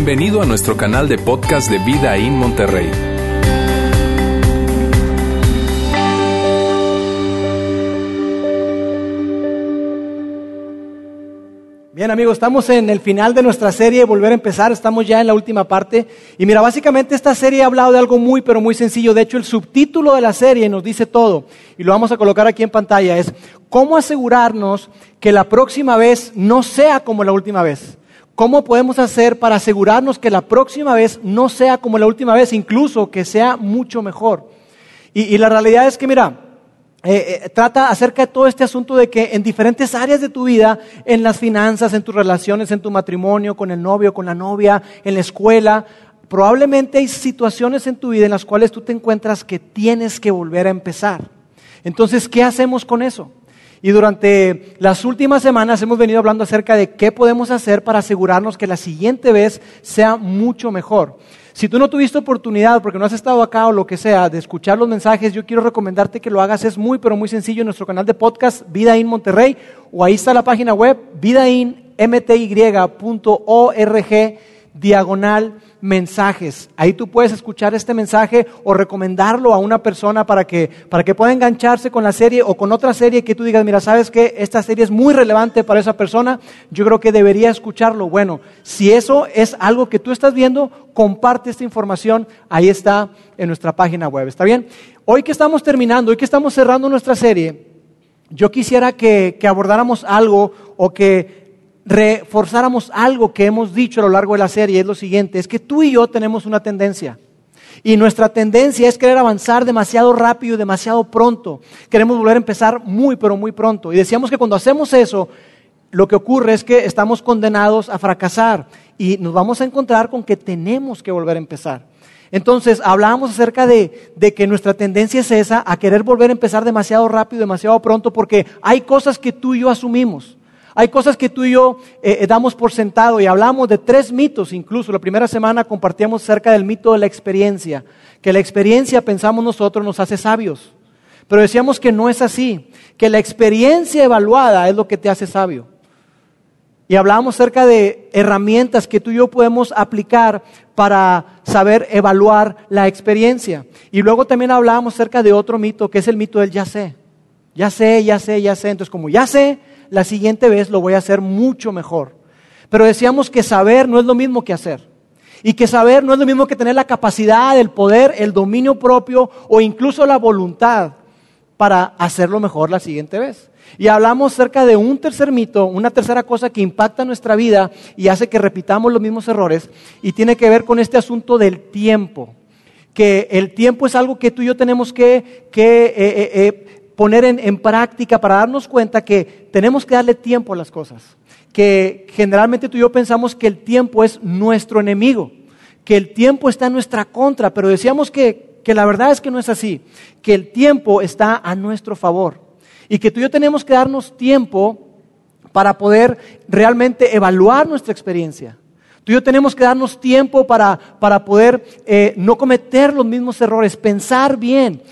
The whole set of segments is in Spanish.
Bienvenido a nuestro canal de podcast de Vida en Monterrey. Bien amigos, estamos en el final de nuestra serie, volver a empezar, estamos ya en la última parte. Y mira, básicamente esta serie ha hablado de algo muy, pero muy sencillo. De hecho, el subtítulo de la serie nos dice todo, y lo vamos a colocar aquí en pantalla, es cómo asegurarnos que la próxima vez no sea como la última vez. ¿Cómo podemos hacer para asegurarnos que la próxima vez no sea como la última vez, incluso que sea mucho mejor? Y, la realidad es que, mira, eh, eh, trata acerca de todo este asunto de que en diferentes áreas de tu vida, en las finanzas, en tus relaciones, en tu matrimonio, con el novio, con la novia, en la escuela, probablemente hay situaciones en tu vida en las cuales tú te encuentras que tienes que volver a empezar. Entonces, ¿qué hacemos con eso? Y durante las últimas semanas hemos venido hablando acerca de qué podemos hacer para asegurarnos que la siguiente vez sea mucho mejor. Si tú no tuviste oportunidad, porque no has estado acá o lo que sea, de escuchar los mensajes, yo quiero recomendarte que lo hagas. Es muy, pero muy sencillo en nuestro canal de podcast, Vida In Monterrey, o ahí está la página web, vidainmty.org, diagonal mensajes. Ahí tú puedes escuchar este mensaje o recomendarlo a una persona para que, para que pueda engancharse con la serie o con otra serie que tú digas, mira, sabes que esta serie es muy relevante para esa persona, yo creo que debería escucharlo. Bueno, si eso es algo que tú estás viendo, comparte esta información, ahí está en nuestra página web. ¿Está bien? Hoy que estamos terminando, hoy que estamos cerrando nuestra serie, yo quisiera que, que abordáramos algo o que reforzáramos algo que hemos dicho a lo largo de la serie, es lo siguiente, es que tú y yo tenemos una tendencia. Y nuestra tendencia es querer avanzar demasiado rápido y demasiado pronto. Queremos volver a empezar muy, pero muy pronto. Y decíamos que cuando hacemos eso, lo que ocurre es que estamos condenados a fracasar y nos vamos a encontrar con que tenemos que volver a empezar. Entonces, hablábamos acerca de, de, que nuestra tendencia es esa, a querer volver a empezar demasiado rápido, demasiado pronto, porque hay cosas que tú y yo asumimos. Hay cosas que tú y yo eh, eh, damos por sentado y hablamos de tres mitos incluso. La primera semana compartíamos acerca del mito de la experiencia, que la experiencia, pensamos nosotros, nos hace sabios. Pero decíamos que no es así, que la experiencia evaluada es lo que te hace sabio. Y hablábamos acerca de herramientas que tú y yo podemos aplicar para saber evaluar la experiencia. Y luego también hablábamos acerca de otro mito, que es el mito del ya sé. Ya sé, ya sé, ya sé. Entonces, como ya sé, la siguiente vez lo voy a hacer mucho mejor. Pero decíamos que saber no es lo mismo que hacer. Y que saber no es lo mismo que tener la capacidad, el poder, el dominio propio o incluso la voluntad para hacerlo mejor la siguiente vez. Y hablamos acerca de un tercer mito, una tercera cosa que impacta nuestra vida y hace que repitamos los mismos errores y tiene que ver con este asunto del tiempo. Que el tiempo es algo que tú y yo tenemos que, que eh, eh, eh, poner en, práctica para darnos cuenta que tenemos que darle tiempo a las cosas. Que generalmente tú y yo pensamos que el tiempo es nuestro enemigo, que el tiempo está en nuestra contra, pero decíamos que, que la verdad es que no es así, que el tiempo está a nuestro favor y que tú y yo tenemos que darnos tiempo para poder realmente evaluar nuestra experiencia. Tú y yo tenemos que darnos tiempo para, para poder eh, no cometer los mismos errores, pensar bien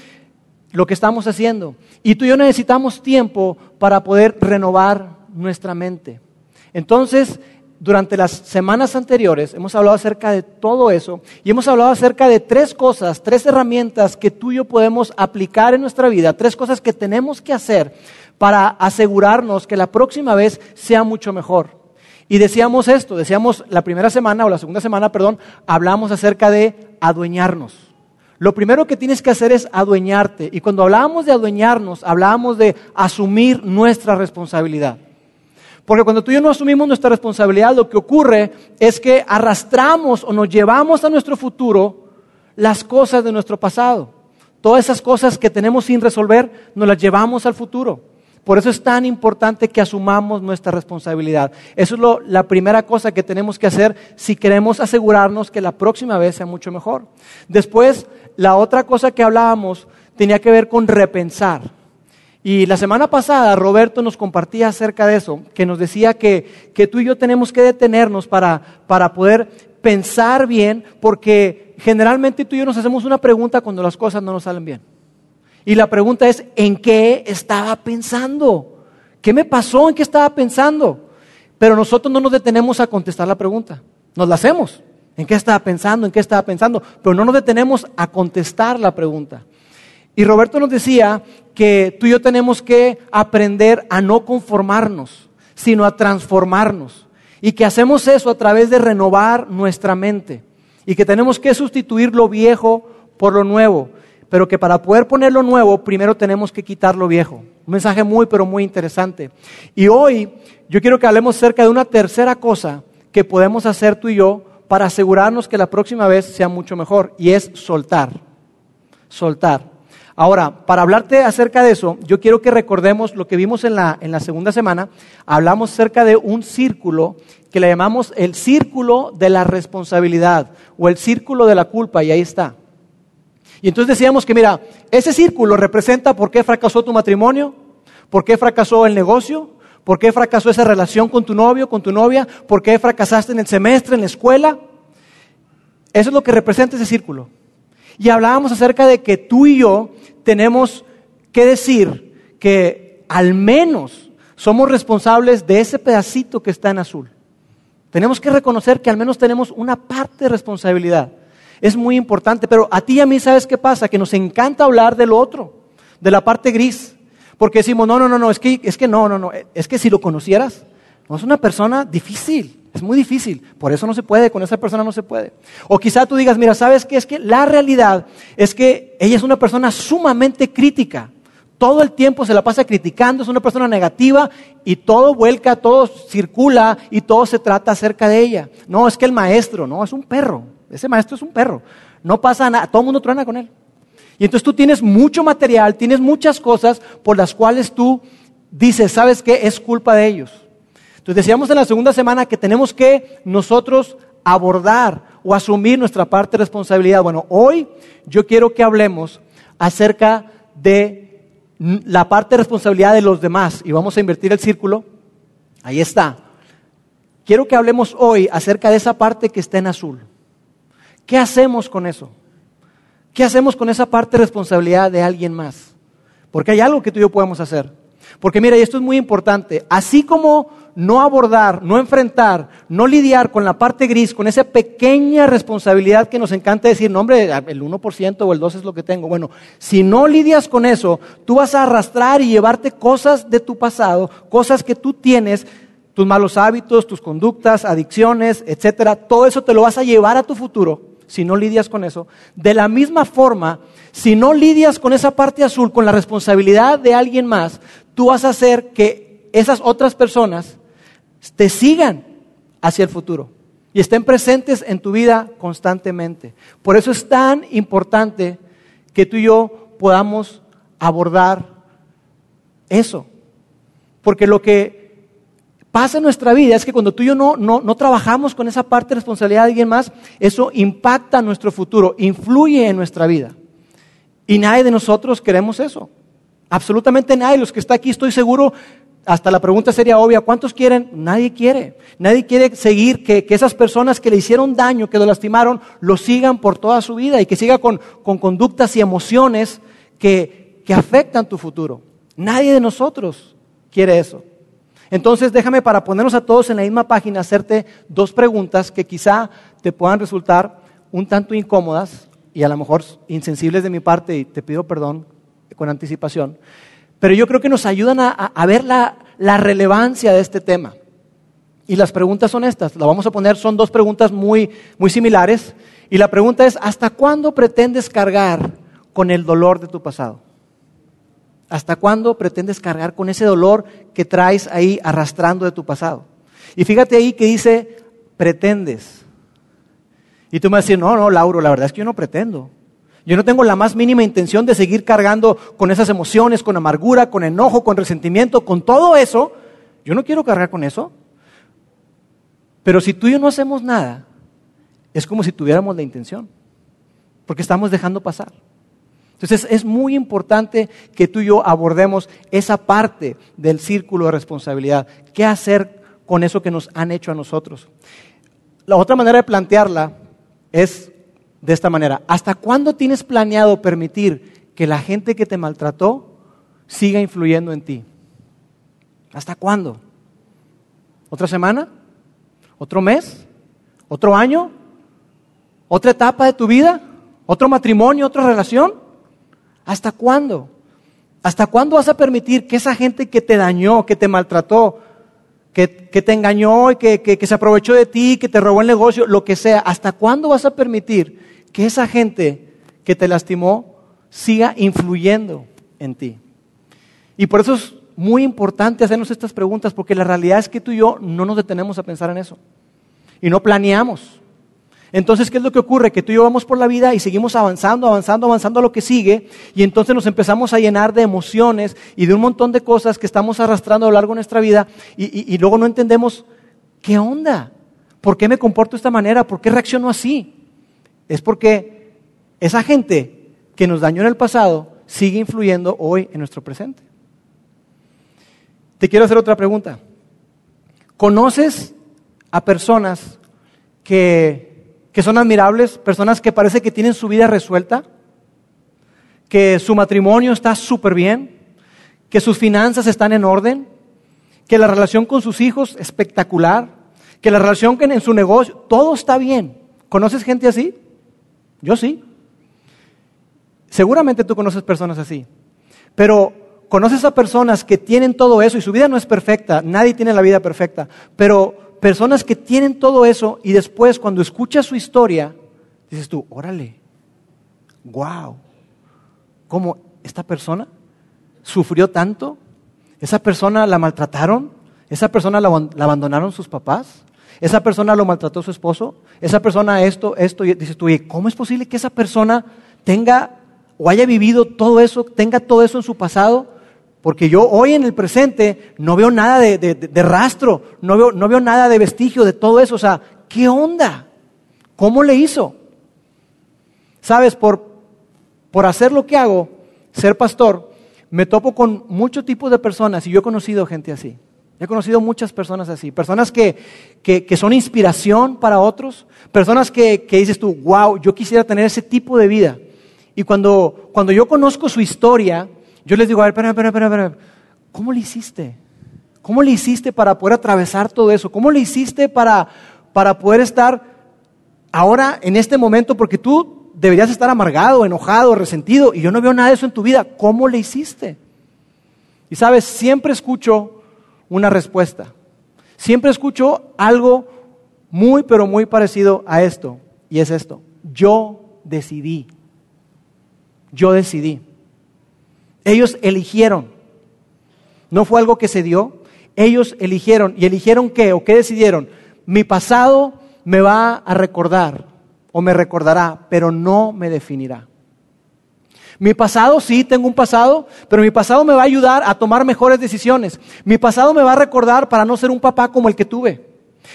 lo que estamos haciendo. Y tú y yo necesitamos tiempo para poder renovar nuestra mente. Entonces, durante las semanas anteriores hemos hablado acerca de todo eso y hemos hablado acerca de tres cosas, tres herramientas que tú y yo podemos aplicar en nuestra vida, tres cosas que tenemos que hacer para asegurarnos que la próxima vez sea mucho mejor. Y decíamos esto, decíamos la primera semana o la segunda semana, perdón, hablamos acerca de adueñarnos. Lo primero que tienes que hacer es adueñarte. Y cuando hablábamos de adueñarnos, hablábamos de asumir nuestra responsabilidad. Porque cuando tú y yo no asumimos nuestra responsabilidad, lo que ocurre es que arrastramos o nos llevamos a nuestro futuro las cosas de nuestro pasado. Todas esas cosas que tenemos sin resolver, nos las llevamos al futuro. Por eso es tan importante que asumamos nuestra responsabilidad. Eso es la primera cosa que tenemos que hacer si queremos asegurarnos que la próxima vez sea mucho mejor. Después, la otra cosa que hablábamos tenía que ver con repensar. Y la semana pasada Roberto nos compartía acerca de eso, que nos decía que, que tú y yo tenemos que detenernos para, para poder pensar bien, porque generalmente tú y yo nos hacemos una pregunta cuando las cosas no nos salen bien. Y la pregunta es, ¿en qué estaba pensando? ¿Qué me pasó? ¿En qué estaba pensando? Pero nosotros no nos detenemos a contestar la pregunta. Nos la hacemos. ¿En qué estaba pensando? ¿En qué estaba pensando? Pero no nos detenemos a contestar la pregunta. Y Roberto nos decía que tú y yo tenemos que aprender a no conformarnos, sino a transformarnos. Y que hacemos eso a través de renovar nuestra mente. Y que tenemos que sustituir lo viejo por lo nuevo. Pero que para poder poner lo nuevo, primero tenemos que quitar lo viejo. Un mensaje muy, pero muy interesante. Y hoy yo quiero que hablemos acerca de una tercera cosa que podemos hacer tú y yo para asegurarnos que la próxima vez sea mucho mejor. Y es soltar. Soltar. Ahora, para hablarte acerca de eso, yo quiero que recordemos lo que vimos en la, en la segunda semana. Hablamos acerca de un círculo que le llamamos el círculo de la responsabilidad o el círculo de la culpa, y ahí está. Y entonces decíamos que, mira, ese círculo representa por qué fracasó tu matrimonio, por qué fracasó el negocio, por qué fracasó esa relación con tu novio, con tu novia, por qué fracasaste en el semestre, en la escuela. Eso es lo que representa ese círculo. Y hablábamos acerca de que tú y yo tenemos que decir que al menos somos responsables de ese pedacito que está en azul. Tenemos que reconocer que al menos tenemos una parte de responsabilidad. Es muy importante, pero a ti y a mí, ¿sabes qué pasa? Que nos encanta hablar del otro, de la parte gris. Porque decimos, no, no, no, no, es que, es que no, no, no, es que si lo conocieras, no es una persona difícil. Es muy difícil, por eso no se puede, con esa persona no se puede. O quizá tú digas, mira, ¿sabes qué? Es que la realidad es que ella es una persona sumamente crítica. Todo el tiempo se la pasa criticando, es una persona negativa y todo vuelca, todo circula y todo se trata acerca de ella. No, es que el maestro, no, es un perro. Ese maestro es un perro. No pasa nada, todo el mundo truena con él. Y entonces tú tienes mucho material, tienes muchas cosas por las cuales tú dices, ¿sabes qué? Es culpa de ellos. Entonces decíamos en la segunda semana que tenemos que nosotros abordar o asumir nuestra parte de responsabilidad. Bueno, hoy yo quiero que hablemos acerca de la parte de responsabilidad de los demás y vamos a invertir el círculo. Ahí está. Quiero que hablemos hoy acerca de esa parte que está en azul. ¿Qué hacemos con eso? ¿Qué hacemos con esa parte de responsabilidad de alguien más? Porque hay algo que tú y yo podemos hacer. Porque mira, y esto es muy importante, así como no abordar, no enfrentar, no lidiar con la parte gris, con esa pequeña responsabilidad que nos encanta decir, no hombre, el 1% o el 2% es lo que tengo. Bueno, si no lidias con eso, tú vas a arrastrar y llevarte cosas de tu pasado, cosas que tú tienes, tus malos hábitos, tus conductas, adicciones, etcétera, todo eso te lo vas a llevar a tu futuro si no lidias con eso. De la misma forma, si no lidias con esa parte azul, con la responsabilidad de alguien más, tú vas a hacer que esas otras personas te sigan hacia el futuro y estén presentes en tu vida constantemente. Por eso es tan importante que tú y yo podamos abordar eso. Porque lo que pasa en nuestra vida es que cuando tú y yo no, no, no trabajamos con esa parte de responsabilidad de alguien más, eso impacta nuestro futuro, influye en nuestra vida. Y nadie de nosotros queremos eso. Absolutamente nadie. Los que está aquí estoy seguro, hasta la pregunta sería obvia, ¿cuántos quieren? Nadie quiere. Nadie quiere seguir que, esas personas que le hicieron daño, que lo lastimaron, lo sigan por toda su vida y que siga con, conductas y emociones que, que afectan tu futuro. Nadie de nosotros quiere eso. Entonces déjame para ponernos a todos en la misma página hacerte dos preguntas que quizá te puedan resultar un tanto incómodas y a lo mejor insensibles de mi parte y te pido perdón con anticipación, pero yo creo que nos ayudan a, ver la, relevancia de este tema. Y las preguntas son estas, la vamos a poner, son dos preguntas muy, muy similares. Y la pregunta es, ¿hasta cuándo pretendes cargar con el dolor de tu pasado? ¿Hasta cuándo pretendes cargar con ese dolor que traes ahí arrastrando de tu pasado? Y fíjate ahí que dice, pretendes. Y tú me vas a decir, no, no, Lauro, la verdad es que yo no pretendo. Yo no tengo la más mínima intención de seguir cargando con esas emociones, con amargura, con enojo, con resentimiento, con todo eso. Yo no quiero cargar con eso. Pero si tú y yo no hacemos nada, es como si tuviéramos la intención, porque estamos dejando pasar. Entonces es muy importante que tú y yo abordemos esa parte del círculo de responsabilidad. ¿Qué hacer con eso que nos han hecho a nosotros? La otra manera de plantearla es de esta manera. ¿Hasta cuándo tienes planeado permitir que la gente que te maltrató siga influyendo en ti? ¿Hasta cuándo? ¿Otra semana? ¿Otro mes? ¿Otro año? ¿Otra etapa de tu vida? ¿Otro matrimonio? ¿Otra relación? ¿Hasta cuándo? ¿Hasta cuándo vas a permitir que esa gente que te dañó, que te maltrató, que, te engañó y que, que se aprovechó de ti, que te robó el negocio, lo que sea, ¿hasta cuándo vas a permitir que esa gente que te lastimó siga influyendo en ti? Y por eso es muy importante hacernos estas preguntas, porque la realidad es que tú y yo no nos detenemos a pensar en eso. Y no planeamos. Entonces, ¿qué es lo que ocurre? Que tú y yo vamos por la vida y seguimos avanzando, avanzando, avanzando a lo que sigue, y entonces nos empezamos a llenar de emociones y de un montón de cosas que estamos arrastrando a lo largo de nuestra vida, y, y luego no entendemos qué onda, por qué me comporto de esta manera, por qué reacciono así. Es porque esa gente que nos dañó en el pasado sigue influyendo hoy en nuestro presente. Te quiero hacer otra pregunta. ¿Conoces a personas que, que son admirables, personas que parece que tienen su vida resuelta, que su matrimonio está súper bien, que sus finanzas están en orden, que la relación con sus hijos espectacular, que la relación en su negocio, todo está bien. ¿Conoces gente así? Yo sí. Seguramente tú conoces personas así. Pero conoces a personas que tienen todo eso y su vida no es perfecta, nadie tiene la vida perfecta, pero personas que tienen todo eso y después cuando escuchas su historia, dices tú, órale, wow, ¿cómo esta persona sufrió tanto? ¿Esa persona la maltrataron? ¿Esa persona la, abandonaron sus papás? ¿Esa persona lo maltrató su esposo? ¿Esa persona esto, esto? Y dices tú, ¿cómo es posible que esa persona tenga o haya vivido todo eso, tenga todo eso en su pasado? Porque yo hoy en el presente no veo nada de, rastro, no veo, no veo nada de vestigio de todo eso. O sea, ¿qué onda? ¿Cómo le hizo? Sabes, por, por hacer lo que hago, ser pastor, me topo con muchos tipos de personas y yo he conocido gente así. He conocido muchas personas así, personas que, que, son inspiración para otros, personas que, que, dices tú, wow, yo quisiera tener ese tipo de vida. Y cuando, cuando yo conozco su historia, yo les digo, a ver, espera, espera, espera, espera. ¿Cómo le hiciste? ¿Cómo le hiciste para poder atravesar todo eso? ¿Cómo le hiciste para, para poder estar ahora en este momento? Porque tú deberías estar amargado, enojado, resentido, y yo no veo nada de eso en tu vida. ¿Cómo le hiciste? Y sabes, siempre escucho una respuesta. Siempre escucho algo muy, pero muy parecido a esto. Y es esto. Yo decidí. Yo decidí. Ellos eligieron. No fue algo que se dio. Ellos eligieron. ¿Y eligieron qué? ¿O qué decidieron? Mi pasado me va a recordar o me recordará, pero no me definirá. Mi pasado, sí, tengo un pasado, pero mi pasado me va a ayudar a tomar mejores decisiones. Mi pasado me va a recordar para no ser un papá como el que tuve.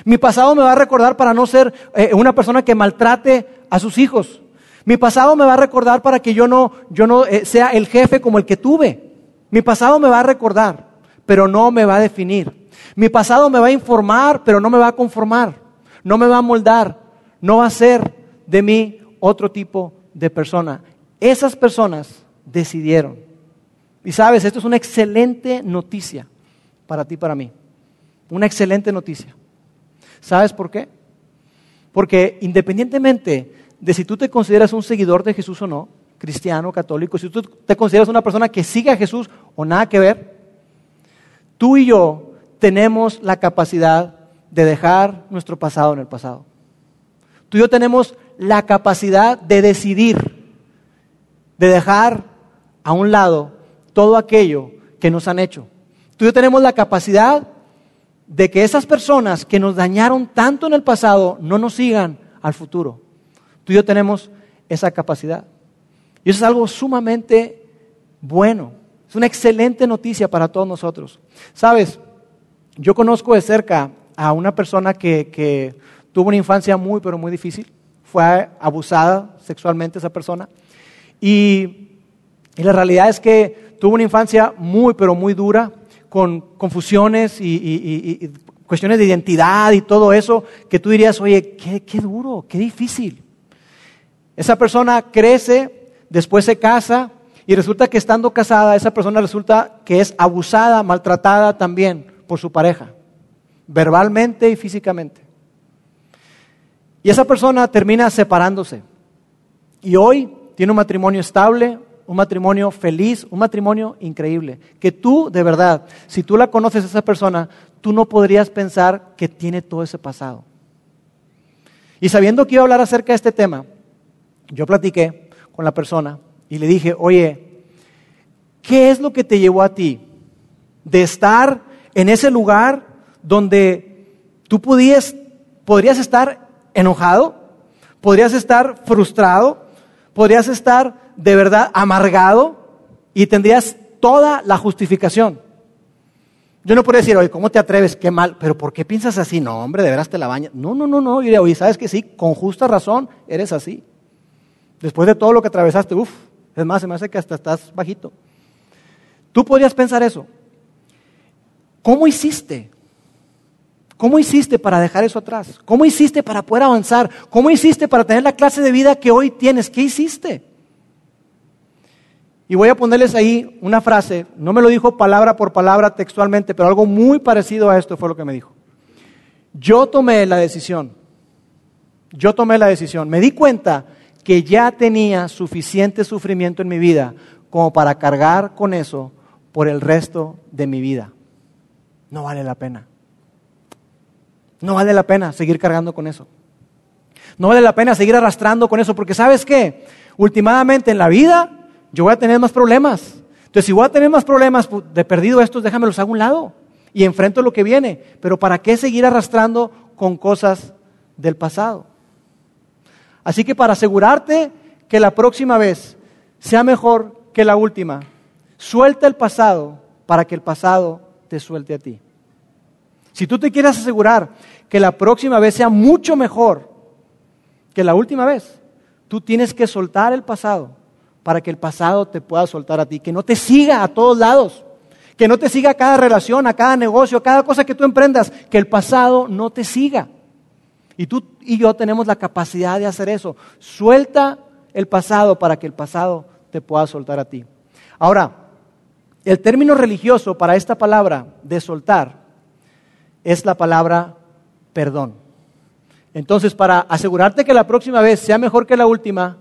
Mi pasado me va a recordar para no ser eh, una persona que maltrate a sus hijos. Mi pasado me va a recordar para que yo no, yo no eh, sea el jefe como el que tuve. Mi pasado me va a recordar, pero no me va a definir. Mi pasado me va a informar, pero no me va a conformar. No me va a moldar. No va a ser de mí otro tipo de persona. Esas personas decidieron. Y sabes, esto es una excelente noticia para ti, para mí. Una excelente noticia. ¿Sabes por qué? Porque independientemente de si tú te consideras un seguidor de Jesús o no, cristiano, católico, si tú te consideras una persona que sigue a Jesús o nada que ver, tú y yo tenemos la capacidad de dejar nuestro pasado en el pasado. Tú y yo tenemos la capacidad de decidir, de dejar a un lado todo aquello que nos han hecho. Tú y yo tenemos la capacidad de que esas personas que nos dañaron tanto en el pasado no nos sigan al futuro. Tú y yo tenemos esa capacidad. Y eso es algo sumamente bueno. Es una excelente noticia para todos nosotros. Sabes, yo conozco de cerca a una persona que, tuvo una infancia muy, pero muy difícil. Fue abusada sexualmente esa persona. Y, la realidad es que tuvo una infancia muy, pero muy dura, con confusiones y, cuestiones de identidad y todo eso, que tú dirías, oye, qué duro, qué difícil. Esa persona crece, después se casa y resulta que estando casada, esa persona resulta que es abusada, maltratada también por su pareja, verbalmente y físicamente. Y esa persona termina separándose. Y hoy tiene un matrimonio estable, un matrimonio feliz, un matrimonio increíble. Que tú, de verdad, si tú la conoces a esa persona, tú no podrías pensar que tiene todo ese pasado. Y sabiendo que iba a hablar acerca de este tema, yo platiqué con la persona y le dije, oye, ¿qué es lo que te llevó a ti de estar en ese lugar donde tú podrías estar enojado, podrías estar frustrado, podrías estar de verdad amargado y tendrías toda la justificación. Yo no podría decir, oye, ¿cómo te atreves? Qué mal. Pero ¿por qué piensas así? No, hombre, de veras te la bañas. No, no, no, no. Yo diría, oye, ¿sabes que sí? Con justa razón eres así. Después de todo lo que atravesaste, uff, es más, se me hace que hasta estás bajito. Tú podrías pensar eso. ¿Cómo hiciste? ¿Cómo hiciste para dejar eso atrás? ¿Cómo hiciste para poder avanzar? ¿Cómo hiciste para tener la clase de vida que hoy tienes? ¿Qué hiciste? Y voy a ponerles ahí una frase, no me lo dijo palabra por palabra textualmente, pero algo muy parecido a esto fue lo que me dijo. Yo tomé la decisión, yo tomé la decisión, me di cuenta que ya tenía suficiente sufrimiento en mi vida como para cargar con eso por el resto de mi vida. No vale la pena. No vale la pena seguir cargando con eso. No vale la pena seguir arrastrando con eso, porque sabes qué, últimamente en la vida yo voy a tener más problemas. Entonces, si voy a tener más problemas pues, de perdido estos, déjamelos a un lado y enfrento lo que viene. Pero ¿para qué seguir arrastrando con cosas del pasado? Así que para asegurarte que la próxima vez sea mejor que la última, suelta el pasado para que el pasado te suelte a ti. Si tú te quieres asegurar que la próxima vez sea mucho mejor que la última vez, tú tienes que soltar el pasado para que el pasado te pueda soltar a ti, que no te siga a todos lados, que no te siga a cada relación, a cada negocio, a cada cosa que tú emprendas, que el pasado no te siga. Y tú y yo tenemos la capacidad de hacer eso. Suelta el pasado para que el pasado te pueda soltar a ti. Ahora, el término religioso para esta palabra de soltar es la palabra perdón. Entonces, para asegurarte que la próxima vez sea mejor que la última,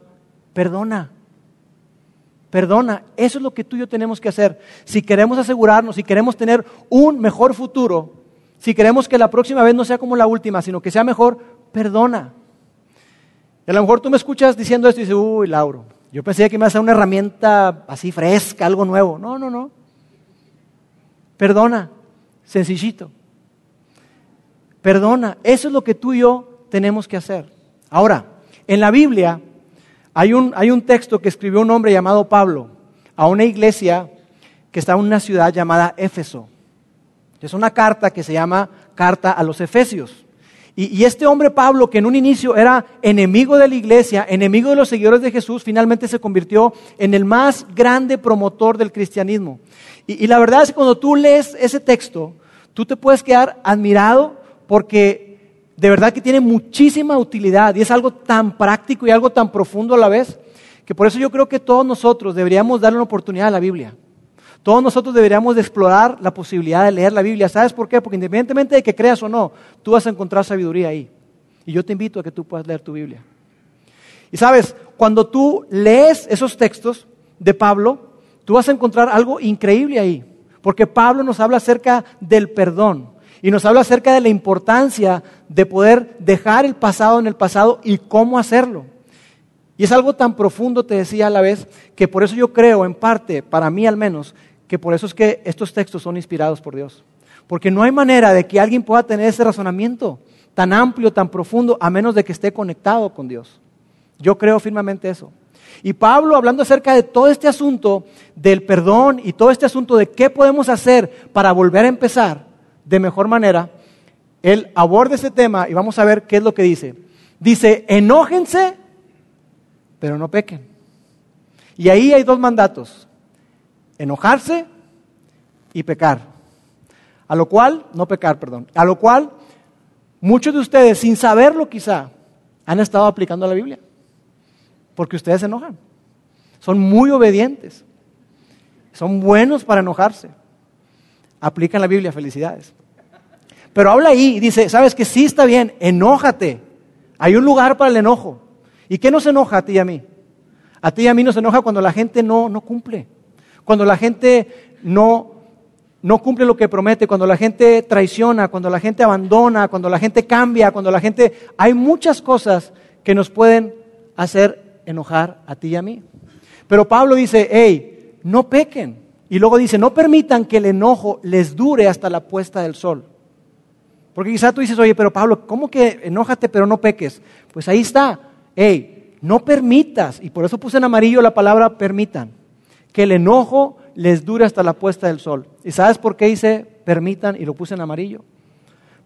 perdona. Perdona, eso es lo que tú y yo tenemos que hacer. Si queremos asegurarnos, si queremos tener un mejor futuro, si queremos que la próxima vez no sea como la última, sino que sea mejor, perdona. Y a lo mejor tú me escuchas diciendo esto y dices, uy, Lauro, yo pensé que me iba a ser una herramienta así fresca, algo nuevo. No, no, no. Perdona, sencillito. Perdona, eso es lo que tú y yo tenemos que hacer. Ahora, en la Biblia hay un, hay un texto que escribió un hombre llamado Pablo a una iglesia que está en una ciudad llamada Éfeso. Es una carta que se llama Carta a los Efesios. Y, este hombre Pablo, que en un inicio era enemigo de la iglesia, enemigo de los seguidores de Jesús, finalmente se convirtió en el más grande promotor del cristianismo. Y, y la verdad es que cuando tú lees ese texto, tú te puedes quedar admirado porque de verdad que tiene muchísima utilidad y es algo tan práctico y algo tan profundo a la vez, que por eso yo creo que todos nosotros deberíamos darle una oportunidad a la Biblia. Todos nosotros deberíamos de explorar la posibilidad de leer la Biblia. ¿Sabes por qué? Porque independientemente de que creas o no, tú vas a encontrar sabiduría ahí. Y yo te invito a que tú puedas leer tu Biblia. Y sabes, cuando tú lees esos textos de Pablo, tú vas a encontrar algo increíble ahí. Porque Pablo nos habla acerca del perdón. Y nos habla acerca de la importancia de poder dejar el pasado en el pasado y cómo hacerlo. Y es algo tan profundo, te decía a la vez, que por eso yo creo, en parte, para mí al menos, que por eso es que estos textos son inspirados por Dios. Porque no hay manera de que alguien pueda tener ese razonamiento tan amplio, tan profundo, a menos de que esté conectado con Dios. Yo creo firmemente eso. Y Pablo, hablando acerca de todo este asunto del perdón y todo este asunto de qué podemos hacer para volver a empezar, de mejor manera, él aborda ese tema y vamos a ver qué es lo que dice. Dice, enójense, pero no pequen. Y ahí hay dos mandatos, enojarse y pecar. A lo cual, no pecar, perdón, a lo cual muchos de ustedes, sin saberlo quizá, han estado aplicando la Biblia. Porque ustedes se enojan. Son muy obedientes. Son buenos para enojarse. Aplican la Biblia, felicidades. Pero habla ahí y dice, sabes que sí está bien, enójate. Hay un lugar para el enojo. ¿Y qué nos enoja a ti y a mí? A ti y a mí nos enoja cuando la gente no, no cumple. Cuando la gente no, no cumple lo que promete, cuando la gente traiciona, cuando la gente abandona, cuando la gente cambia, cuando la gente... Hay muchas cosas que nos pueden hacer enojar a ti y a mí. Pero Pablo dice, hey, no pequen. Y luego dice, no permitan que el enojo les dure hasta la puesta del sol. Porque quizá tú dices, oye, pero Pablo, ¿cómo que enójate pero no peques? Pues ahí está, hey, no permitas, y por eso puse en amarillo la palabra permitan, que el enojo les dure hasta la puesta del sol. ¿Y sabes por qué dice permitan y lo puse en amarillo?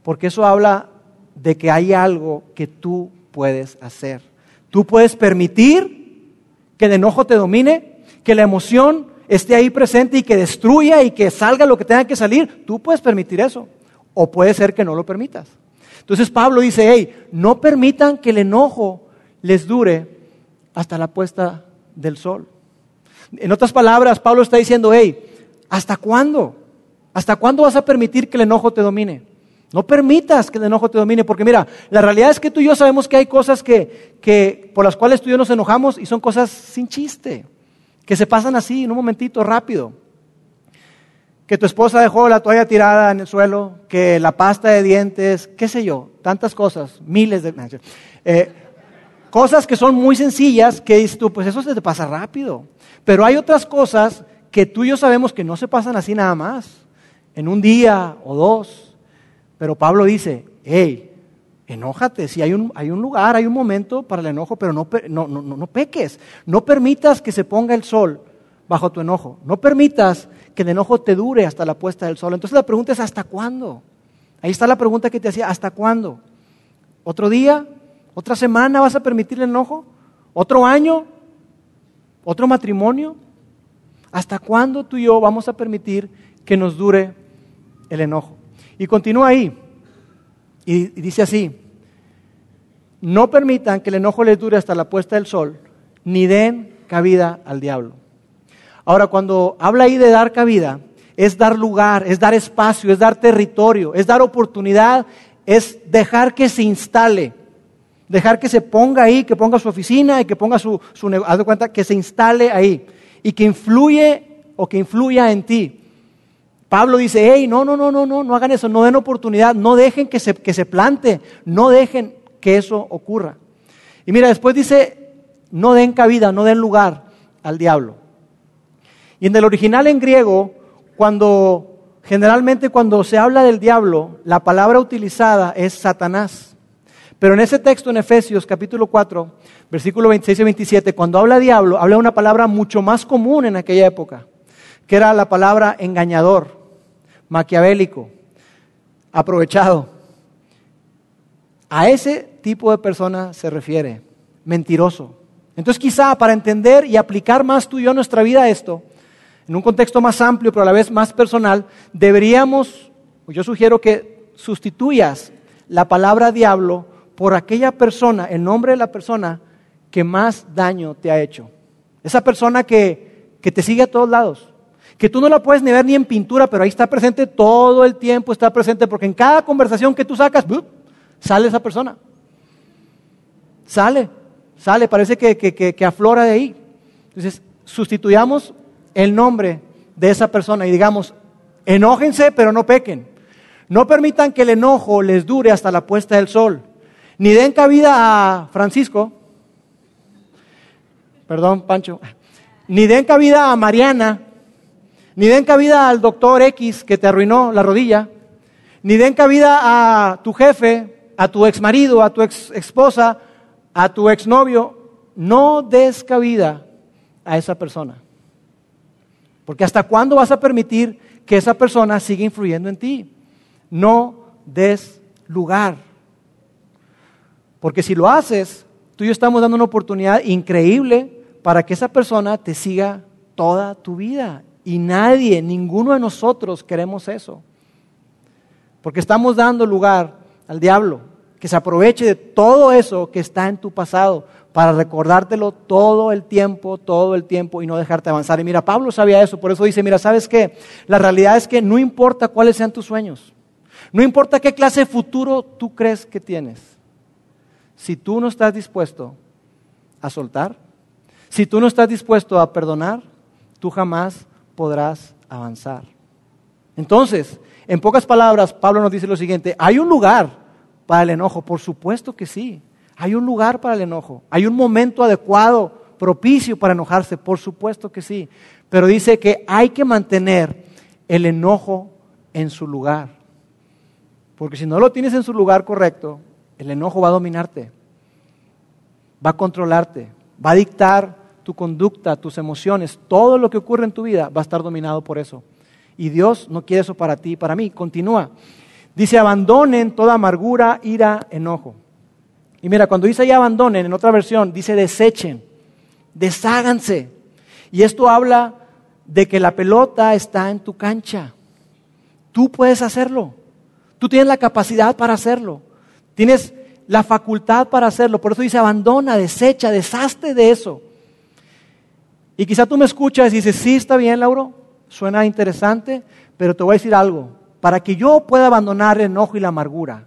Porque eso habla de que hay algo que tú puedes hacer. Tú puedes permitir que el enojo te domine, que la emoción esté ahí presente y que destruya y que salga lo que tenga que salir. Tú puedes permitir eso. O puede ser que no lo permitas. Entonces Pablo dice, hey, no permitan que el enojo les dure hasta la puesta del sol. En otras palabras, Pablo está diciendo, hey, ¿hasta cuándo? ¿Hasta cuándo vas a permitir que el enojo te domine? No permitas que el enojo te domine, porque mira, la realidad es que tú y yo sabemos que hay cosas que, que por las cuales tú y yo nos enojamos y son cosas sin chiste, que se pasan así en un momentito rápido. Que tu esposa dejó la toalla tirada en el suelo, que la pasta de dientes, qué sé yo, tantas cosas, miles de... Eh, cosas que son muy sencillas que dices tú, pues eso se te pasa rápido. Pero hay otras cosas que tú y yo sabemos que no se pasan así nada más, en un día o dos. Pero Pablo dice, hey, enójate, si hay un, hay un lugar, hay un momento para el enojo, pero no, no, no, no peques, no permitas que se ponga el sol bajo tu enojo, no permitas que el enojo te dure hasta la puesta del sol. Entonces la pregunta es, ¿hasta cuándo? Ahí está la pregunta que te hacía, ¿hasta cuándo? ¿Otro día? ¿Otra semana vas a permitir el enojo? ¿Otro año? ¿Otro matrimonio? ¿Hasta cuándo tú y yo vamos a permitir que nos dure el enojo? Y continúa ahí. Y, dice así, no permitan que el enojo les dure hasta la puesta del sol, ni den cabida al diablo. Ahora, cuando habla ahí de dar cabida, es dar lugar, es dar espacio, es dar territorio, es dar oportunidad, es dejar que se instale dejar que se ponga ahí, que ponga su oficina y que ponga su, su haz de cuenta, que se instale ahí y que influye o que influya en ti. Pablo dice, hey, no, no, no, no, no, no hagan eso, no den oportunidad, no dejen que se, que se plante, no dejen que eso ocurra. Y mira, después dice, no den cabida, no den lugar al diablo. Y en el original en griego, cuando generalmente cuando se habla del diablo, la palabra utilizada es Satanás. Pero en ese texto en Efesios capítulo 4, versículo 26 y 27, cuando habla diablo, habla una palabra mucho más común en aquella época, que era la palabra engañador, maquiavélico, aprovechado. A ese tipo de persona se refiere, mentiroso. Entonces quizá para entender y aplicar más tú y yo nuestra vida a esto, en un contexto más amplio pero a la vez más personal, deberíamos, yo sugiero que sustituyas la palabra diablo por aquella persona, el nombre de la persona que más daño te ha hecho. Esa persona que, que te sigue a todos lados, que tú no la puedes ni ver ni en pintura, pero ahí está presente todo el tiempo, está presente, porque en cada conversación que tú sacas, sale esa persona. Sale, sale, parece que, que, que aflora de ahí. Entonces, sustituyamos el nombre de esa persona y digamos, enójense, pero no pequen. No permitan que el enojo les dure hasta la puesta del sol ni den cabida a Francisco, perdón, Pancho, ni den cabida a Mariana, ni den cabida al doctor X que te arruinó la rodilla, ni den cabida a tu jefe, a tu ex marido, a tu ex esposa, a tu exnovio. No des cabida a esa persona. Porque hasta cuándo vas a permitir que esa persona siga influyendo en ti? No des lugar. Porque si lo haces, tú y yo estamos dando una oportunidad increíble para que esa persona te siga toda tu vida. Y nadie, ninguno de nosotros queremos eso. Porque estamos dando lugar al diablo, que se aproveche de todo eso que está en tu pasado para recordártelo todo el tiempo, todo el tiempo y no dejarte avanzar. Y mira, Pablo sabía eso, por eso dice, mira, ¿sabes qué? La realidad es que no importa cuáles sean tus sueños, no importa qué clase de futuro tú crees que tienes, si tú no estás dispuesto a soltar, si tú no estás dispuesto a perdonar, tú jamás podrás avanzar. Entonces, en pocas palabras, Pablo nos dice lo siguiente, hay un lugar para el enojo, por supuesto que sí, hay un lugar para el enojo, hay un momento adecuado, propicio para enojarse, por supuesto que sí, pero dice que hay que mantener el enojo en su lugar, porque si no lo tienes en su lugar correcto, el enojo va a dominarte, va a controlarte, va a dictar tu conducta, tus emociones, todo lo que ocurre en tu vida va a estar dominado por eso. Y Dios no quiere eso para ti y para mí. Continúa. Dice, abandonen toda amargura, ira, enojo. Y mira, cuando dice ahí abandonen, en otra versión, dice desechen, desháganse. Y esto habla de que la pelota está en tu cancha. Tú puedes hacerlo. Tú tienes la capacidad para hacerlo. Tienes la facultad para hacerlo. Por eso dice abandona, desecha, deshazte de eso. Y quizá tú me escuchas y dices, sí, está bien, Lauro, suena interesante, pero te voy a decir algo. Para que yo pueda abandonar el enojo y la amargura,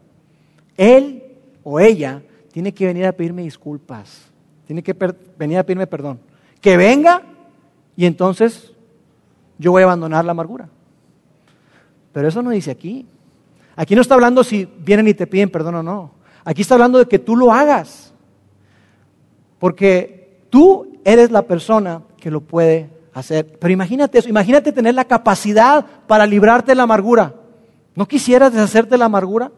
él o ella tiene que venir a pedirme disculpas, tiene que venir a pedirme perdón. Que venga y entonces yo voy a abandonar la amargura. Pero eso no dice aquí. Aquí no está hablando si vienen y te piden perdón o no. Aquí está hablando de que tú lo hagas. Porque tú eres la persona que lo puede hacer. Pero imagínate eso, imagínate tener la capacidad para librarte de la amargura. ¿No quisieras deshacerte de la amargura?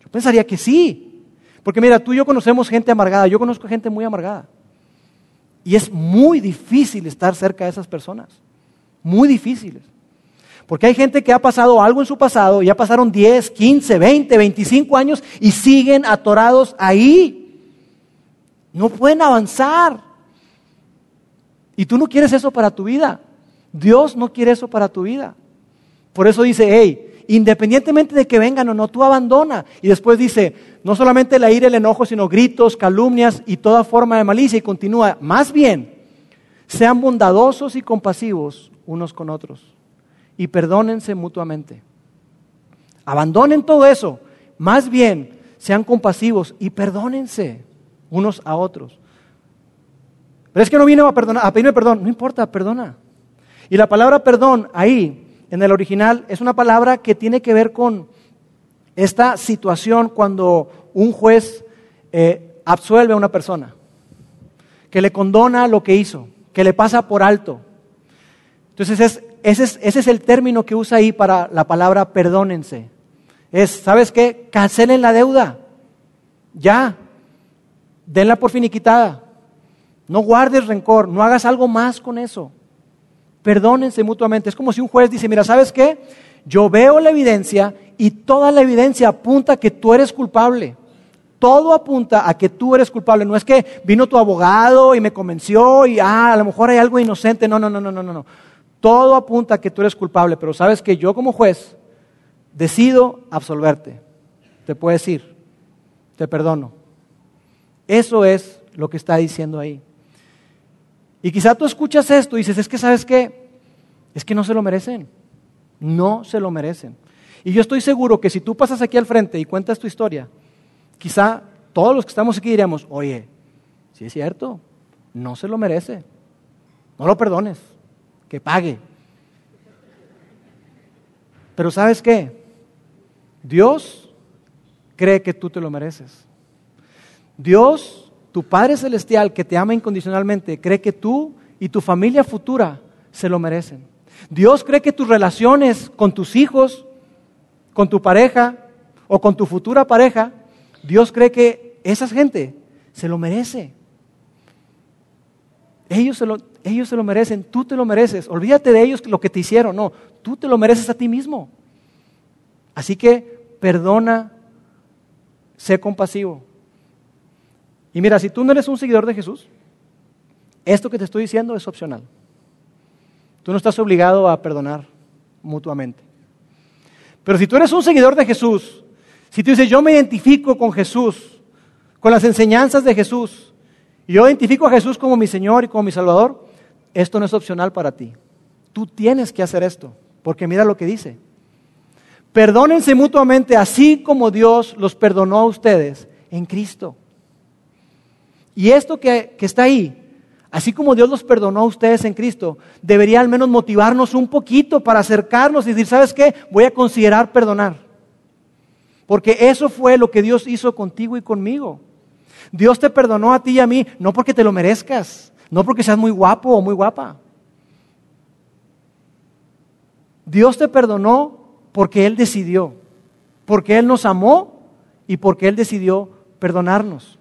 Yo pensaría que sí. Porque mira, tú y yo conocemos gente amargada, yo conozco gente muy amargada. Y es muy difícil estar cerca de esas personas. Muy difíciles. Porque hay gente que ha pasado algo en su pasado, ya pasaron 10, 15, 20, 25 años y siguen atorados ahí. No pueden avanzar. Y tú no quieres eso para tu vida. Dios no quiere eso para tu vida. Por eso dice, hey, independientemente de que vengan o no, tú abandona. Y después dice, no solamente la ira, el enojo, sino gritos, calumnias y toda forma de malicia. Y continúa, más bien, sean bondadosos y compasivos unos con otros. Y perdónense mutuamente. Abandonen todo eso. Más bien, sean compasivos y perdónense unos a otros. Pero es que no vino a, perdonar, a pedirme perdón. No importa, perdona. Y la palabra perdón ahí, en el original, es una palabra que tiene que ver con esta situación cuando un juez eh, absuelve a una persona, que le condona lo que hizo, que le pasa por alto. Entonces ese, es, el término que usa ahí para la palabra perdónense. Es, ¿sabes qué? Cancelen la deuda. Ya. Denla por finiquitada. No guardes rencor, no hagas algo más con eso. Perdónense mutuamente. Es como si un juez dice, mira, ¿sabes qué? Yo veo la evidencia y toda la evidencia apunta a que tú eres culpable. Todo apunta a que tú eres culpable. No es que vino tu abogado y me convenció y ah, a lo mejor hay algo inocente. No, no, no, no, no, no. Todo apunta a que tú eres culpable, pero sabes que yo como juez decido absolverte. Te puedo decir, te perdono. Eso es lo que está diciendo ahí. Y quizá tú escuchas esto y dices, es que sabes qué, es que no se lo merecen, no se lo merecen. Y yo estoy seguro que si tú pasas aquí al frente y cuentas tu historia, quizá todos los que estamos aquí diríamos, oye, si es cierto, no se lo merece, no lo perdones, que pague. Pero sabes qué, Dios cree que tú te lo mereces. Dios tu Padre Celestial que te ama incondicionalmente cree que tú y tu familia futura se lo merecen. Dios cree que tus relaciones con tus hijos, con tu pareja o con tu futura pareja, Dios cree que esa gente se lo merece. Ellos se lo, ellos se lo merecen, tú te lo mereces. Olvídate de ellos lo que te hicieron, no, tú te lo mereces a ti mismo. Así que perdona, sé compasivo. Y mira, si tú no eres un seguidor de Jesús, esto que te estoy diciendo es opcional. Tú no estás obligado a perdonar mutuamente. Pero si tú eres un seguidor de Jesús, si tú dices, yo me identifico con Jesús, con las enseñanzas de Jesús, yo identifico a Jesús como mi Señor y como mi Salvador, esto no es opcional para ti. Tú tienes que hacer esto, porque mira lo que dice. Perdónense mutuamente así como Dios los perdonó a ustedes en Cristo. Y esto que, que está ahí, así como Dios los perdonó a ustedes en Cristo, debería al menos motivarnos un poquito para acercarnos y decir, ¿sabes qué? Voy a considerar perdonar. Porque eso fue lo que Dios hizo contigo y conmigo. Dios te perdonó a ti y a mí, no porque te lo merezcas, no porque seas muy guapo o muy guapa. Dios te perdonó porque Él decidió, porque Él nos amó y porque Él decidió perdonarnos.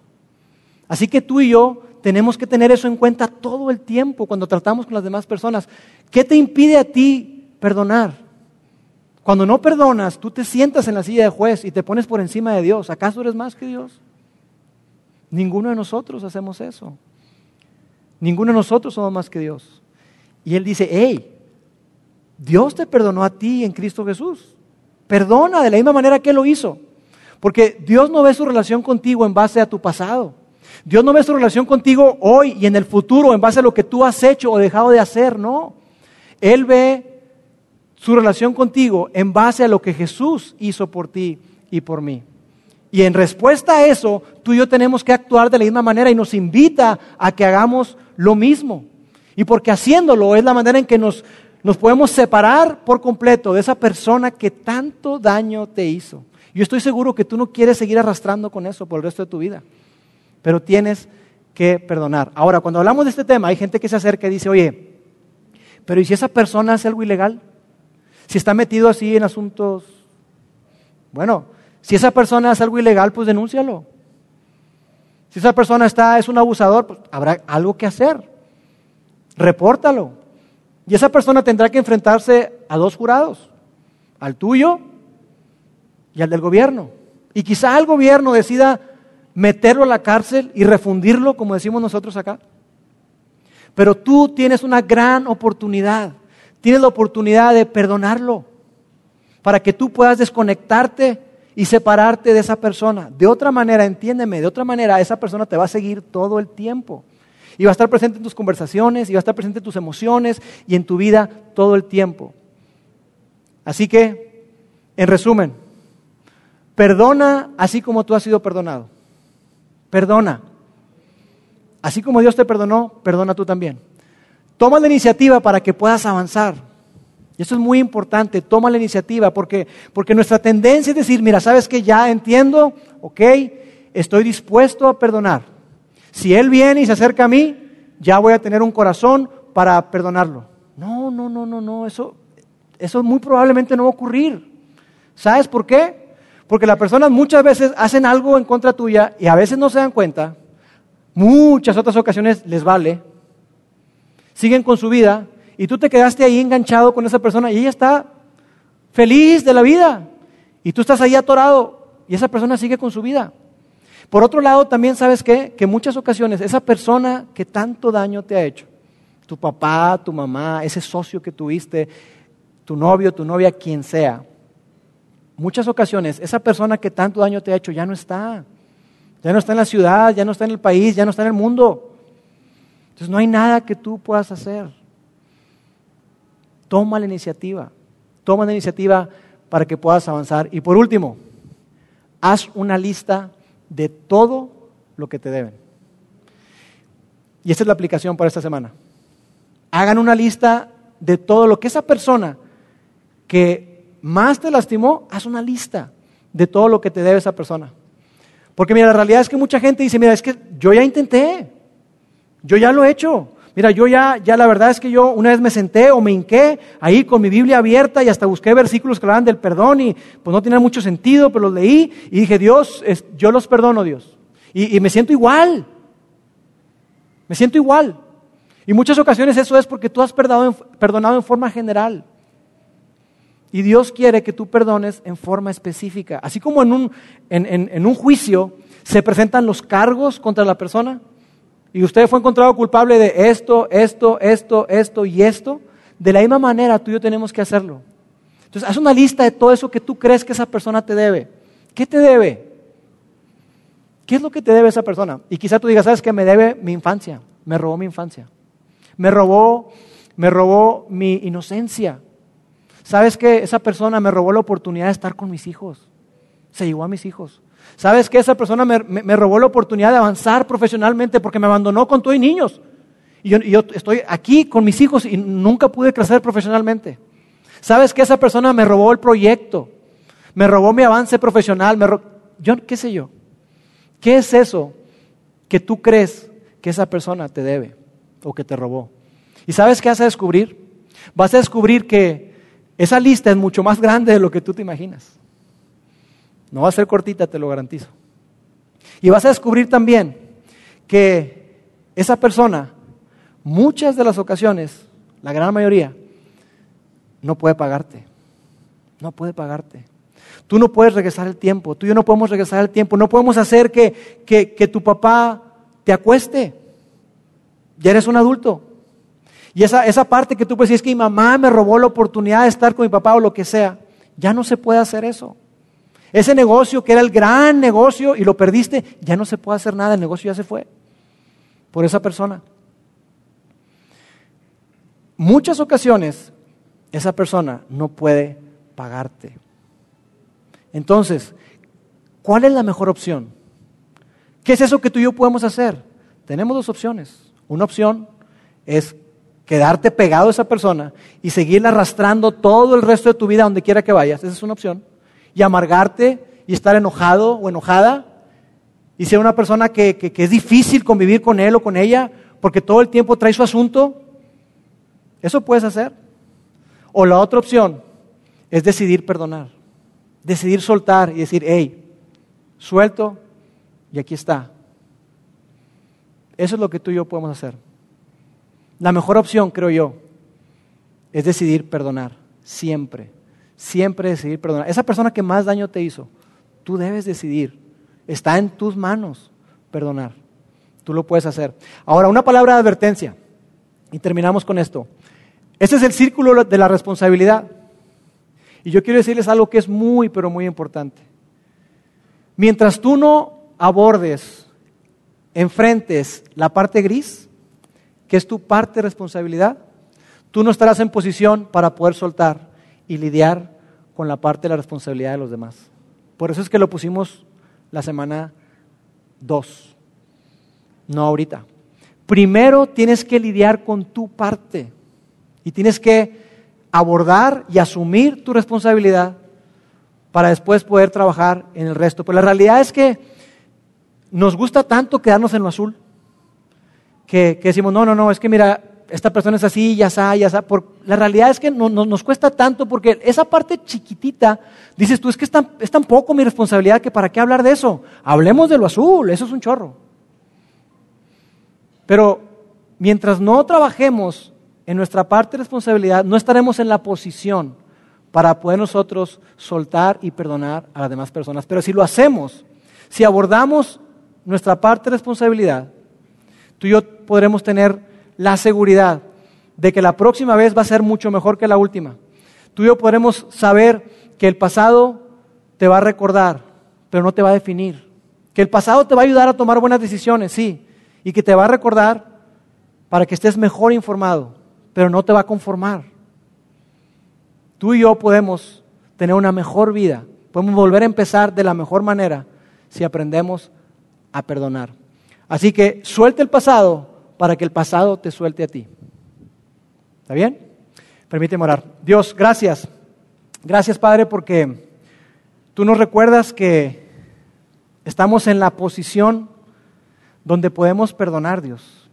Así que tú y yo tenemos que tener eso en cuenta todo el tiempo cuando tratamos con las demás personas. ¿Qué te impide a ti perdonar? Cuando no perdonas, tú te sientas en la silla de juez y te pones por encima de Dios. ¿Acaso eres más que Dios? Ninguno de nosotros hacemos eso. Ninguno de nosotros somos más que Dios. Y Él dice, hey, Dios te perdonó a ti en Cristo Jesús. Perdona de la misma manera que Él lo hizo. Porque Dios no ve su relación contigo en base a tu pasado. Dios no ve su relación contigo hoy y en el futuro en base a lo que tú has hecho o dejado de hacer, no. Él ve su relación contigo en base a lo que Jesús hizo por ti y por mí. Y en respuesta a eso, tú y yo tenemos que actuar de la misma manera y nos invita a que hagamos lo mismo. Y porque haciéndolo es la manera en que nos, nos podemos separar por completo de esa persona que tanto daño te hizo. Yo estoy seguro que tú no quieres seguir arrastrando con eso por el resto de tu vida, pero tienes que perdonar. Ahora, cuando hablamos de este tema, hay gente que se acerca y dice, oye, pero ¿y si esa persona hace algo ilegal? Si está metido así en asuntos... Bueno, si esa persona hace algo ilegal, pues denúncialo. Si esa persona está, es un abusador, pues habrá algo que hacer. Repórtalo. Y esa persona tendrá que enfrentarse a dos jurados, al tuyo y al del gobierno. Y quizá el gobierno decida meterlo a la cárcel y refundirlo, como decimos nosotros acá. Pero tú tienes una gran oportunidad. Tienes la oportunidad de perdonarlo para que tú puedas desconectarte y separarte de esa persona. De otra manera, entiéndeme, de otra manera esa persona te va a seguir todo el tiempo. Y va a estar presente en tus conversaciones, y va a estar presente en tus emociones y en tu vida todo el tiempo. Así que, en resumen, perdona así como tú has sido perdonado. Perdona. Así como Dios te perdonó, perdona tú también. Toma la iniciativa para que puedas avanzar. Eso es muy importante, toma la iniciativa, porque, porque nuestra tendencia es decir, mira, sabes que ya entiendo, ok, estoy dispuesto a perdonar. Si Él viene y se acerca a mí, ya voy a tener un corazón para perdonarlo. No, no, no, no, no, eso, eso muy probablemente no va a ocurrir. ¿Sabes por qué? Porque las personas muchas veces hacen algo en contra tuya y a veces no se dan cuenta, muchas otras ocasiones les vale, siguen con su vida y tú te quedaste ahí enganchado con esa persona y ella está feliz de la vida y tú estás ahí atorado y esa persona sigue con su vida. Por otro lado, también sabes qué? que en muchas ocasiones esa persona que tanto daño te ha hecho, tu papá, tu mamá, ese socio que tuviste, tu novio, tu novia, quien sea, muchas ocasiones esa persona que tanto daño te ha hecho ya no está. Ya no está en la ciudad, ya no está en el país, ya no está en el mundo. Entonces no hay nada que tú puedas hacer. Toma la iniciativa. Toma la iniciativa para que puedas avanzar. Y por último, haz una lista de todo lo que te deben. Y esta es la aplicación para esta semana. Hagan una lista de todo lo que esa persona que más te lastimó, haz una lista de todo lo que te debe esa persona. Porque mira, la realidad es que mucha gente dice, mira, es que yo ya intenté, yo ya lo he hecho, Mira, yo ya, ya la verdad es que yo una vez me senté o me hinqué ahí con mi Biblia abierta y hasta busqué versículos que hablaban del perdón y pues no tenía mucho sentido, pero los leí y dije, Dios, yo los perdono, Dios. Y, me siento igual. Me siento igual. Y muchas ocasiones eso es porque tú has perdonado, en forma general. Y Dios quiere que tú perdones en forma específica. Así como en un, en, en un juicio se presentan los cargos contra la persona, y usted fue encontrado culpable de esto, esto, esto, esto y esto, de la misma manera tú y yo tenemos que hacerlo. Entonces, haz una lista de todo eso que tú crees que esa persona te debe. ¿Qué te debe? ¿Qué es lo que te debe esa persona? Y quizá tú digas, ¿sabes qué? Me debe mi infancia. Me robó mi infancia. Me robó, me robó mi inocencia. ¿Sabes qué? Esa persona me robó la oportunidad de estar con mis hijos. Se llevó a mis hijos. ¿Sabes que esa persona me, robó la oportunidad de avanzar profesionalmente porque me abandonó con todo y niños? Y yo, estoy aquí con mis hijos y nunca pude crecer profesionalmente. ¿Sabes que esa persona me robó el proyecto? Me robó mi avance profesional. Me yo, ¿Qué sé yo? ¿Qué es eso que tú crees que esa persona te debe o que te robó? ¿Y sabes qué vas a descubrir? Vas a descubrir que esa lista es mucho más grande de lo que tú te imaginas. No va a ser cortita, te lo garantizo. Y vas a descubrir también que esa persona, muchas de las ocasiones, la gran mayoría, no puede pagarte. No puede pagarte. Tú no puedes regresar el tiempo. Tú y yo no podemos regresar el tiempo. No podemos hacer que, que, tu papá te acueste. Ya eres un adulto. Y esa, esa parte que tú puedes decir es que mi mamá me robó la oportunidad de estar con mi papá o lo que sea. Ya no se puede hacer eso. Ese negocio que era el gran negocio y lo perdiste, ya no se puede hacer nada. El negocio ya se fue por esa persona. Muchas ocasiones esa persona no puede pagarte. Entonces, ¿cuál es la mejor opción? ¿Qué es eso que tú y yo podemos hacer? Tenemos dos opciones. Una opción es quedarte pegado a esa persona y seguirla arrastrando todo el resto de tu vida donde quiera que vayas. Esa es una opción. Y amargarte y estar enojado o enojada y ser una persona que, que- es difícil convivir con él o con ella porque todo el tiempo trae su asunto. Eso puedes hacer. O la otra opción es decidir perdonar, decidir soltar y decir, hey, suelto y aquí está. Eso es lo que tú y yo podemos hacer. La mejor opción, creo yo, es decidir perdonar, siempre, siempre decidir perdonar. Esa persona que más daño te hizo, tú debes decidir, está en tus manos perdonar. Tú lo puedes hacer. Ahora, una palabra de advertencia, y terminamos con esto. Este es el círculo de la responsabilidad. Y yo quiero decirles algo que es muy, pero muy importante. Mientras tú no abordes, enfrentes la parte gris, que es tu parte de responsabilidad, tú no estarás en posición para poder soltar y lidiar con la parte de la responsabilidad de los demás. Por eso es que lo pusimos la semana 2, no ahorita. Primero tienes que lidiar con tu parte y tienes que abordar y asumir tu responsabilidad para después poder trabajar en el resto. Pero la realidad es que nos gusta tanto quedarnos en lo azul que, que decimos, no, no, no, es que mira, esta persona es así, ya está, ya está. Por, la realidad es que no, no- nos cuesta tanto porque esa parte chiquitita, dices tú, es que es tan, es tan poco mi responsabilidad que para qué hablar de eso. Hablemos de lo azul, eso es un chorro. Pero mientras no trabajemos en nuestra parte de responsabilidad, no estaremos en la posición para poder nosotros soltar y perdonar a las demás personas. Pero si lo hacemos, si abordamos nuestra parte de responsabilidad, tú y yo podremos tener la seguridad de que la próxima vez va a ser mucho mejor que la última. Tú y yo podremos saber que el pasado te va a recordar, pero no te va a definir. Que el pasado te va a ayudar a tomar buenas decisiones, sí, y que te va a recordar para que estés mejor informado, pero no te va a conformar. Tú y yo podemos tener una mejor vida, podemos volver a empezar de la mejor manera si aprendemos a perdonar. Así que suelte el pasado para que el pasado te suelte a ti. ¿Está bien? Permíteme orar. Dios, gracias. Gracias, Padre, porque tú nos recuerdas que estamos en la posición donde podemos perdonar, Dios.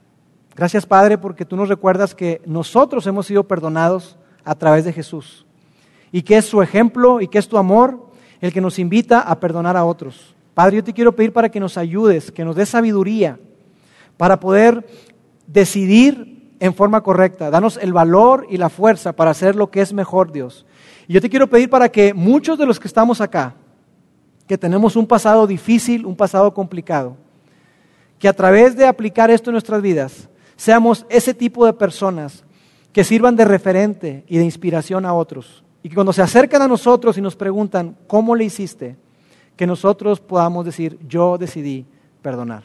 Gracias, Padre, porque tú nos recuerdas que nosotros hemos sido perdonados a través de Jesús y que es su ejemplo y que es tu amor el que nos invita a perdonar a otros. Padre, yo te quiero pedir para que nos ayudes, que nos des sabiduría para poder decidir en forma correcta. Danos el valor y la fuerza para hacer lo que es mejor, Dios. Y yo te quiero pedir para que muchos de los que estamos acá, que tenemos un pasado difícil, un pasado complicado, que a través de aplicar esto en nuestras vidas, seamos ese tipo de personas que sirvan de referente y de inspiración a otros. Y que cuando se acercan a nosotros y nos preguntan, ¿cómo le hiciste? Que nosotros podamos decir, yo decidí perdonar.